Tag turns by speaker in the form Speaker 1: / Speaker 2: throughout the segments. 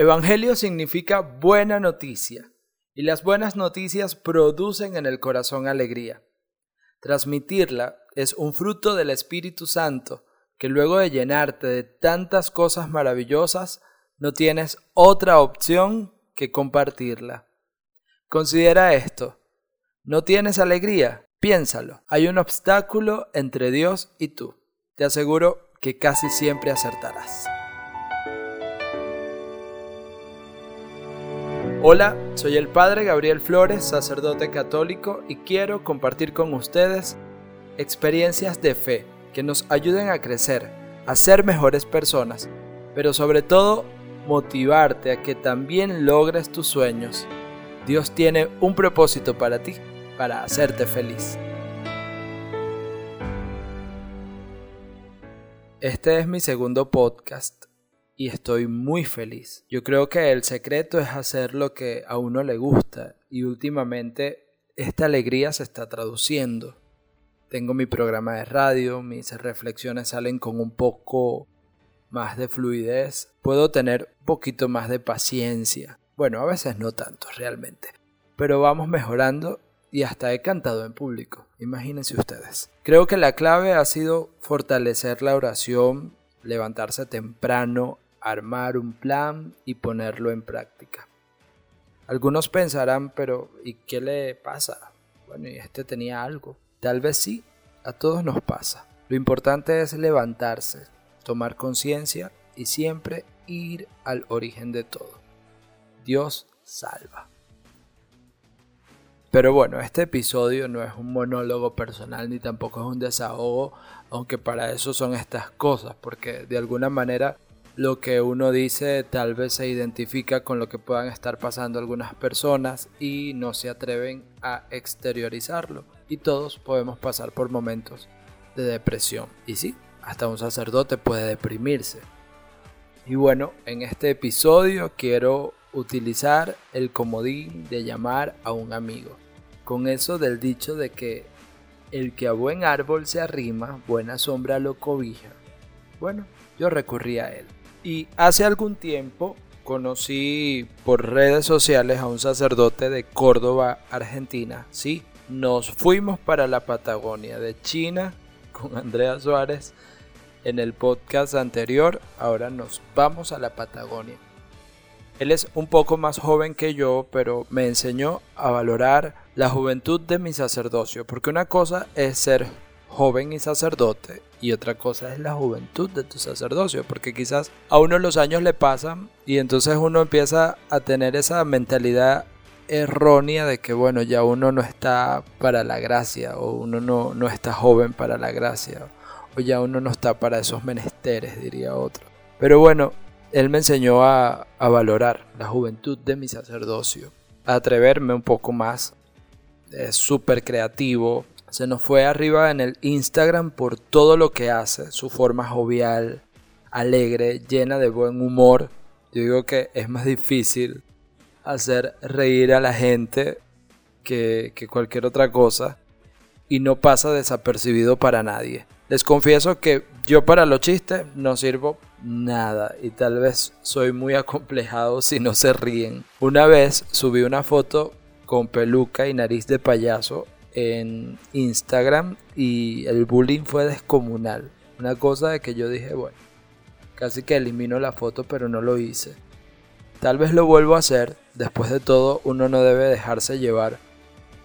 Speaker 1: Evangelio significa buena noticia, y las buenas noticias producen en el corazón alegría. Transmitirla es un fruto del Espíritu Santo, que luego de llenarte de tantas cosas maravillosas, no tienes otra opción que compartirla. Considera esto. ¿No tienes alegría? Piénsalo. Hay un obstáculo entre Dios y tú. Te aseguro que casi siempre acertarás. Hola, soy el Padre Gabriel Flores, sacerdote católico, y quiero compartir con ustedes experiencias de fe que nos ayuden a crecer, a ser mejores personas, pero sobre todo motivarte a que también logres tus sueños. Dios tiene un propósito para ti, para hacerte feliz. Este es mi segundo podcast y estoy muy feliz. Yo creo que el secreto es hacer lo que a uno le gusta y últimamente esta alegría se está traduciendo. Tengo mi programa de radio, mis reflexiones salen con un poco más de fluidez, puedo tener un poquito más de paciencia. Bueno, a veces no tanto realmente, pero vamos mejorando y hasta he cantado en público, imagínense ustedes. Creo que la clave ha sido fortalecer la oración, levantarse temprano, armar un plan y ponerlo en práctica. Algunos pensarán, pero ¿y qué le pasa? Bueno, y este tenía algo. Tal vez sí, a todos nos pasa. Lo importante es levantarse, tomar conciencia y siempre ir al origen de todo. Dios salva. Pero bueno, este episodio no es un monólogo personal ni tampoco es un desahogo, aunque para eso son estas cosas, porque de alguna manera lo que uno dice tal vez se identifica con lo que puedan estar pasando algunas personas y no se atreven a exteriorizarlo. Y todos podemos pasar por momentos de depresión. Y sí, hasta un sacerdote puede deprimirse. Y bueno, en este episodio quiero utilizar el comodín de llamar a un amigo. Con eso del dicho de que el que a buen árbol se arrima, buena sombra lo cobija. Bueno, yo recurrí a él. Y hace algún tiempo conocí por redes sociales a un sacerdote de Córdoba, Argentina. Sí, nos fuimos para la Patagonia de China con Andrea Suárez en el podcast anterior. Ahora nos vamos a la Patagonia. Él es un poco más joven que yo, pero me enseñó a valorar la juventud de mi sacerdocio, porque una cosa es ser joven y sacerdote y otra cosa es la juventud de tu sacerdocio, porque quizás a uno los años le pasan y entonces uno empieza a tener esa mentalidad errónea de que bueno, ya uno no está para la gracia o uno no, no está joven para la gracia o ya uno no está para esos menesteres, diría otro. Pero bueno, él me enseñó a, a valorar la juventud de mi sacerdocio, a atreverme un poco más. Es súper creativo, se nos fue arriba en el Instagram por todo lo que hace, su forma jovial, alegre, llena de buen humor. Yo digo que es más difícil hacer reír a la gente que, que cualquier otra cosa y no pasa desapercibido para nadie. Les confieso que yo para los chistes no sirvo nada y tal vez soy muy acomplejado si no se ríen. Una vez subí una foto con peluca y nariz de payaso en Instagram y el bullying fue descomunal. Una cosa de que yo dije, bueno, casi que elimino la foto, pero no lo hice. Tal vez lo vuelvo a hacer. Después de todo, uno no debe dejarse llevar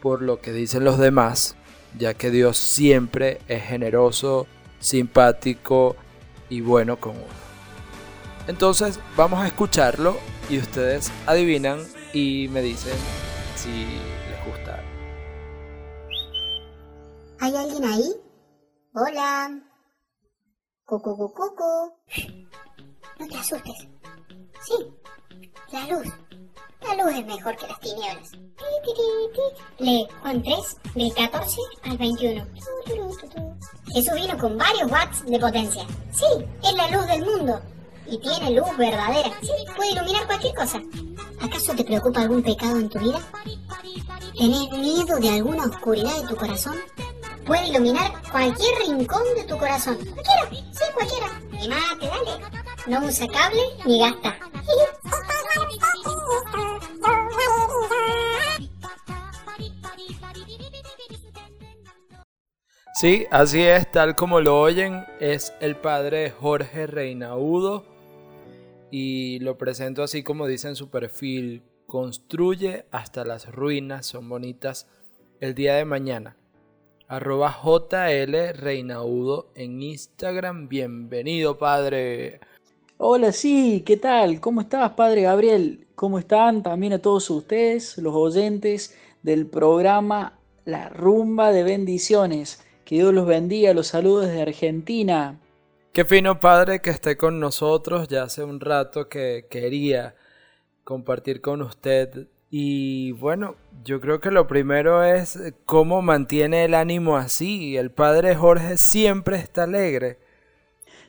Speaker 1: por lo que dicen los demás, ya que Dios siempre es generoso, simpático y bueno con uno. Entonces vamos a escucharlo y ustedes adivinan y me dicen si
Speaker 2: ¿Hay alguien ahí? Hola. Cucu, cucu, cucu. No te asustes. Sí, la luz. La luz es mejor que las tinieblas. Lee Juan 3, del 14 al 21. Jesús vino con varios watts de potencia. Sí, es la luz del mundo. Y tiene luz verdadera. Sí, puede iluminar cualquier cosa. ¿Acaso te preocupa algún pecado en tu vida? ¿Tenés miedo de alguna oscuridad de tu corazón? puede iluminar cualquier rincón de tu corazón. Cualquiera, sí, cualquiera. Y más te dale. No usa cable ni gasta.
Speaker 1: Sí, así es, tal como lo oyen, es el padre Jorge Reinaudo y lo presento así como dice en su perfil, construye hasta las ruinas son bonitas el día de mañana. Arroba JL Reinaudo en Instagram, bienvenido padre.
Speaker 3: Hola, sí, ¿qué tal? ¿Cómo estás, padre Gabriel? ¿Cómo están también a todos ustedes, los oyentes del programa La Rumba de Bendiciones? Que Dios los bendiga, los saludos desde Argentina.
Speaker 1: Qué fino padre que esté con nosotros. Ya hace un rato que quería compartir con usted. Y bueno, yo creo que lo primero es cómo mantiene el ánimo así. El padre Jorge siempre está alegre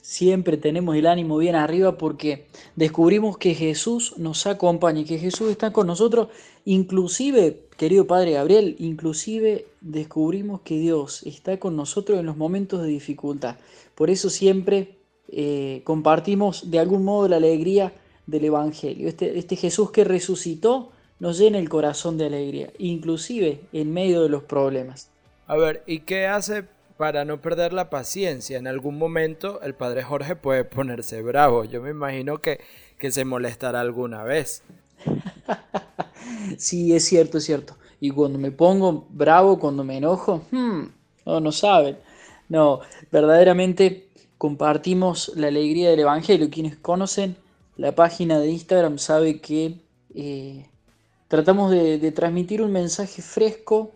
Speaker 3: siempre tenemos el ánimo bien arriba porque descubrimos que Jesús nos acompaña y que Jesús está con nosotros. Inclusive, querido Padre Gabriel, inclusive descubrimos que Dios está con nosotros en los momentos de dificultad. Por eso siempre eh, compartimos de algún modo la alegría del Evangelio. Este, este Jesús que resucitó nos llena el corazón de alegría, inclusive en medio de los problemas.
Speaker 1: A ver, ¿y qué hace para no perder la paciencia. En algún momento el padre Jorge puede ponerse bravo. Yo me imagino que, que se molestará alguna vez.
Speaker 3: sí, es cierto, es cierto. Y cuando me pongo bravo, cuando me enojo, hmm, no, no saben. No, verdaderamente compartimos la alegría del Evangelio. Quienes conocen la página de Instagram saben que eh, tratamos de transmitir un mensaje fresco,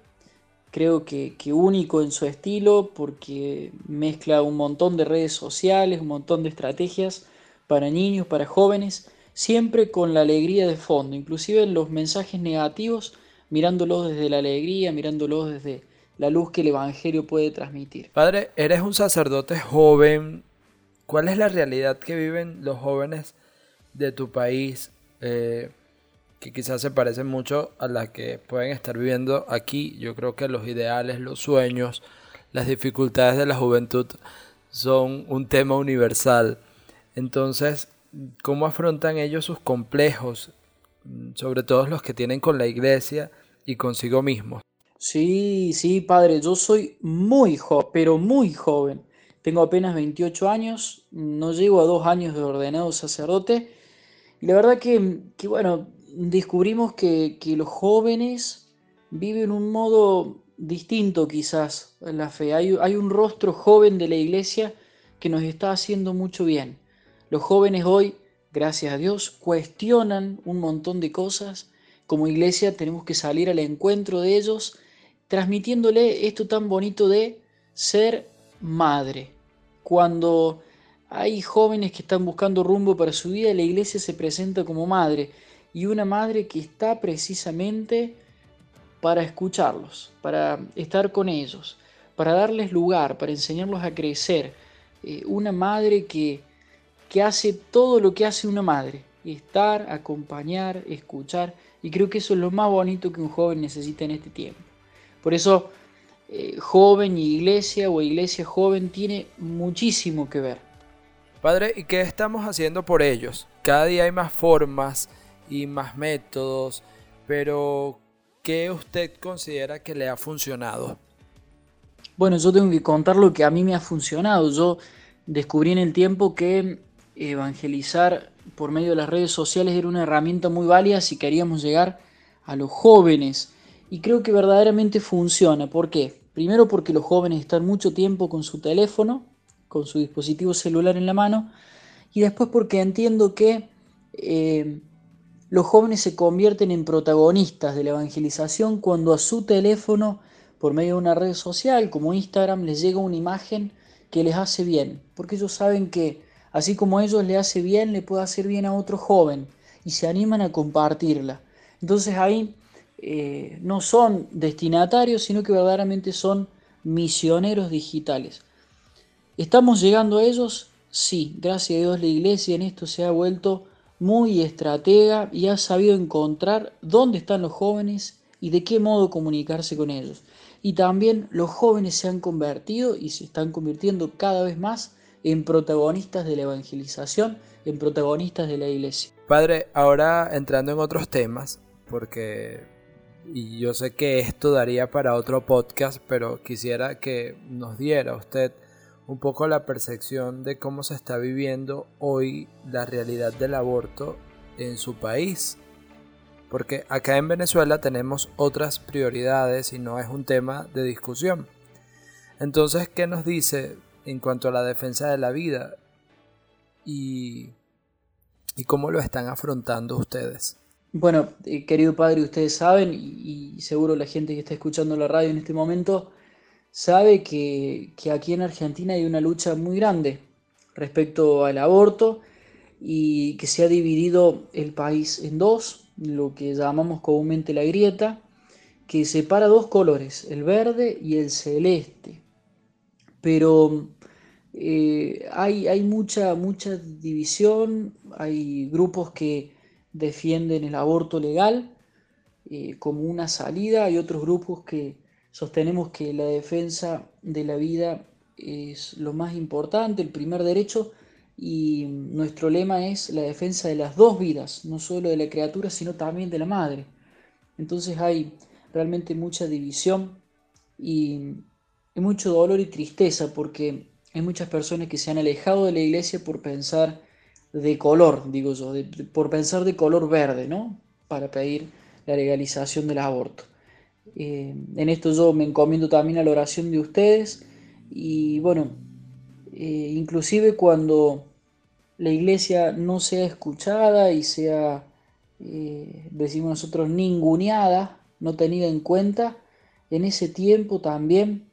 Speaker 3: creo que, único en su estilo porque mezcla un montón de redes sociales, un montón de estrategias para niños, para jóvenes, siempre con la alegría de fondo, inclusive en los mensajes negativos, mirándolos desde la alegría, mirándolos desde la luz que el Evangelio puede transmitir.
Speaker 1: Padre, eres un sacerdote joven. ¿Cuál es la realidad que viven los jóvenes de tu país? Eh, que quizás se parecen mucho a las que pueden estar viviendo aquí. Yo creo que los ideales, los sueños, las dificultades de la juventud son un tema universal. Entonces, ¿cómo afrontan ellos sus complejos, sobre todo los que tienen con la iglesia y consigo mismos?
Speaker 3: Sí, sí, padre, yo soy muy joven, pero muy joven. Tengo apenas 28 años, no llego a dos años de ordenado sacerdote. Y la verdad que, que bueno, descubrimos que, los jóvenes viven un modo distinto quizás en la fe. Hay, hay, un rostro joven de la iglesia que nos está haciendo mucho bien. Los jóvenes hoy, gracias a Dios, cuestionan un montón de cosas. Como iglesia tenemos que salir al encuentro de ellos, transmitiéndole esto tan bonito de ser madre. Cuando hay jóvenes que están buscando rumbo para su vida, la iglesia se presenta como madre y una madre que está precisamente para escucharlos, para estar con ellos, para darles lugar, para enseñarlos a crecer. Eh, una madre que, que hace todo lo que hace una madre, estar, acompañar, escuchar, y creo que eso es lo más bonito que un joven necesita en este tiempo. Por eso, eh, joven y iglesia o iglesia joven tiene muchísimo que ver.
Speaker 1: Padre, ¿y qué estamos haciendo por ellos? Cada día hay más formas, y más métodos, pero ¿qué usted considera que le ha funcionado?
Speaker 3: Bueno, yo tengo que contar lo que a mí me ha funcionado. Yo descubrí en el tiempo que evangelizar por medio de las redes sociales era una herramienta muy válida si queríamos llegar a los jóvenes. Y creo que verdaderamente funciona. ¿Por qué? Primero porque los jóvenes están mucho tiempo con su teléfono, con su dispositivo celular en la mano. Y después porque entiendo que eh, los jóvenes se convierten en protagonistas de la evangelización cuando a su teléfono, por medio de una red social como Instagram, les llega una imagen que les hace bien, porque ellos saben que así como a ellos les hace bien, le puede hacer bien a otro joven y se animan a compartirla. Entonces ahí eh, no son destinatarios, sino que verdaderamente son misioneros digitales. ¿Estamos llegando a ellos? Sí, gracias a Dios la iglesia en esto se ha vuelto muy estratega y ha sabido encontrar dónde están los jóvenes y de qué modo comunicarse con ellos. Y también los jóvenes se han convertido y se están convirtiendo cada vez más en protagonistas de la evangelización, en protagonistas de la iglesia.
Speaker 1: Padre, ahora entrando en otros temas, porque y yo sé que esto daría para otro podcast, pero quisiera que nos diera usted un poco la percepción de cómo se está viviendo hoy la realidad del aborto en su país. Porque acá en Venezuela tenemos otras prioridades y no es un tema de discusión. Entonces, ¿qué nos dice en cuanto a la defensa de la vida? Y, y cómo lo están afrontando ustedes.
Speaker 3: Bueno, eh, querido padre, ustedes saben, y, seguro la gente que está escuchando la radio en este momento, sabe que, aquí en Argentina hay una lucha muy grande respecto al aborto y que se ha dividido el país en dos, lo que llamamos comúnmente la grieta, que separa dos colores, el verde y el celeste. Pero eh, hay, hay mucha, mucha división, hay grupos que defienden el aborto legal eh, como una salida, hay otros grupos que sostenemos que la defensa de la vida es lo más importante, el primer derecho, y nuestro lema es la defensa de las dos vidas, no solo de la criatura, sino también de la madre. Entonces hay realmente mucha división y, mucho dolor y tristeza porque hay muchas personas que se han alejado de la iglesia por pensar de color, digo yo, por pensar de color verde, ¿no? Para pedir la legalización del aborto. Eh, en esto yo me encomiendo también a la oración de ustedes y bueno, eh, inclusive cuando la iglesia no sea escuchada y sea, eh, decimos nosotros, ninguneada, no tenida en cuenta, en ese tiempo también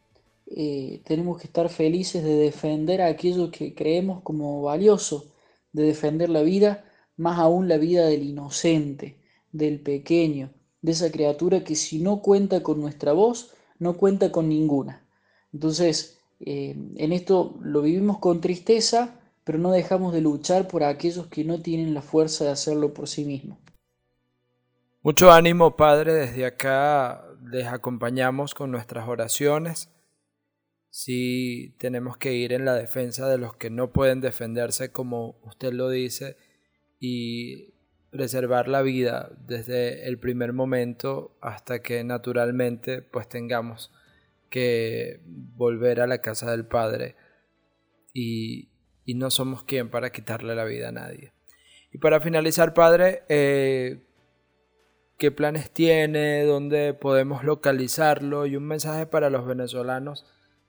Speaker 3: tenemos que estar felices de defender a aquello que creemos como valioso de defender la vida, más aún la vida del inocente, del pequeño, de esa criatura que si no cuenta con nuestra voz, no cuenta con ninguna. Entonces, eh, en esto lo vivimos con tristeza, pero no dejamos de luchar por aquellos que no tienen la fuerza de hacerlo por sí mismos.
Speaker 1: Mucho ánimo, Padre, desde acá les acompañamos con nuestras oraciones si tenemos que ir en la defensa de los que no pueden defenderse como usted lo dice y preservar la vida desde el primer momento hasta que naturalmente pues tengamos que volver a la casa del Padre y, y no somos quien para quitarle la vida a nadie. Y para finalizar, Padre, eh, ¿qué planes tiene? ¿Dónde podemos localizarlo? Y un mensaje para los venezolanos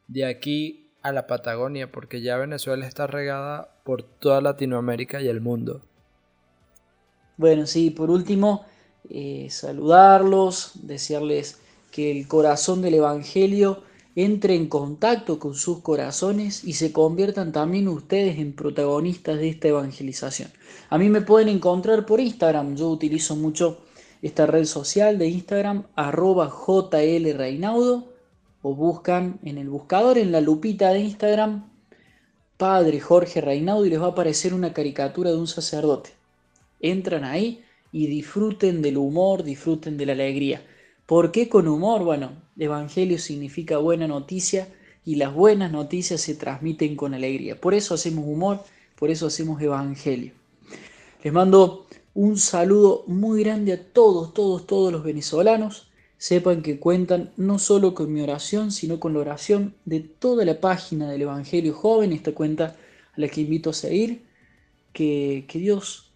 Speaker 1: de aquí a la Patagonia, porque ya Venezuela está regada por toda Latinoamérica y el mundo.
Speaker 3: Bueno, sí, por último, eh, saludarlos, desearles que el corazón del Evangelio entre en contacto con sus corazones y se conviertan también ustedes en protagonistas de esta evangelización. A mí me pueden encontrar por Instagram, yo utilizo mucho esta red social de Instagram, arroba jlreinaudo o buscan en el buscador, en la lupita de Instagram, Padre Jorge Reinaudo y les va a aparecer una caricatura de un sacerdote. Entran ahí y disfruten del humor, disfruten de la alegría. ¿Por qué con humor? Bueno, Evangelio significa buena noticia y las buenas noticias se transmiten con alegría. Por eso hacemos humor, por eso hacemos Evangelio. Les mando un saludo muy grande a todos, todos, todos los venezolanos sepan que cuentan no solo con mi oración, sino con la oración de toda la página del Evangelio Joven, esta cuenta a la que invito a seguir, que, que Dios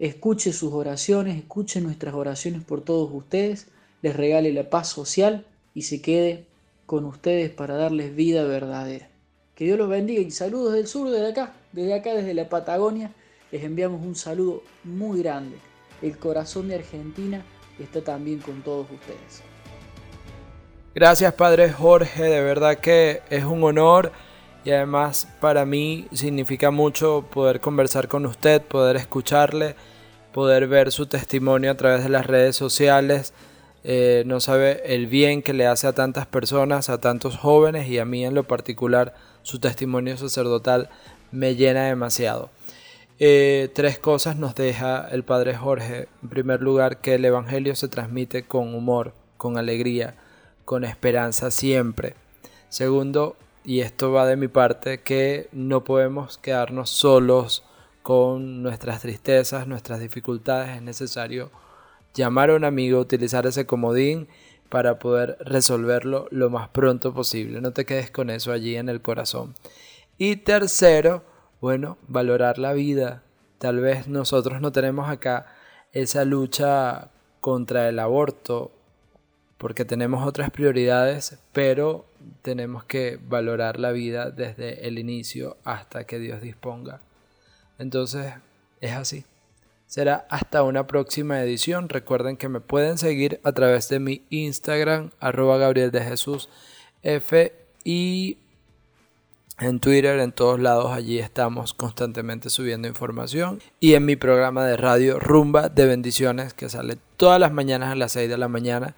Speaker 3: escuche sus oraciones, escuche nuestras oraciones por todos ustedes, les regale la paz social y se quede con ustedes para darles vida verdadera. Que Dios los bendiga y saludos del sur, desde acá, desde acá, desde la Patagonia, les enviamos un saludo muy grande. El corazón de Argentina está también con todos ustedes.
Speaker 1: Gracias Padre Jorge, de verdad que es un honor y además para mí significa mucho poder conversar con usted, poder escucharle, poder ver su testimonio a través de las redes sociales. Eh, no sabe el bien que le hace a tantas personas, a tantos jóvenes y a mí en lo particular su testimonio sacerdotal me llena demasiado. Eh, tres cosas nos deja el Padre Jorge. En primer lugar, que el Evangelio se transmite con humor, con alegría con esperanza siempre. Segundo, y esto va de mi parte, que no podemos quedarnos solos con nuestras tristezas, nuestras dificultades, es necesario llamar a un amigo, utilizar ese comodín para poder resolverlo lo más pronto posible. No te quedes con eso allí en el corazón. Y tercero, bueno, valorar la vida. Tal vez nosotros no tenemos acá esa lucha contra el aborto porque tenemos otras prioridades, pero tenemos que valorar la vida desde el inicio hasta que Dios disponga. Entonces, es así. Será hasta una próxima edición. Recuerden que me pueden seguir a través de mi Instagram, arroba Gabriel de Jesús y en Twitter, en todos lados, allí estamos constantemente subiendo información. Y en mi programa de radio Rumba de Bendiciones, que sale todas las mañanas a las 6 de la mañana.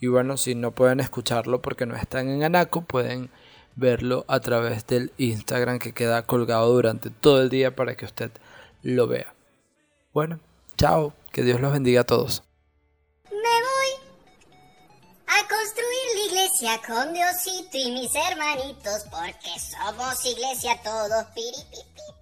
Speaker 1: Y bueno, si no pueden escucharlo porque no están en Anaco, pueden verlo a través del Instagram que queda colgado durante todo el día para que usted lo vea. Bueno, chao, que Dios los bendiga a todos.
Speaker 2: Me voy a construir la iglesia con Diosito y mis hermanitos, porque somos iglesia todos, piripip.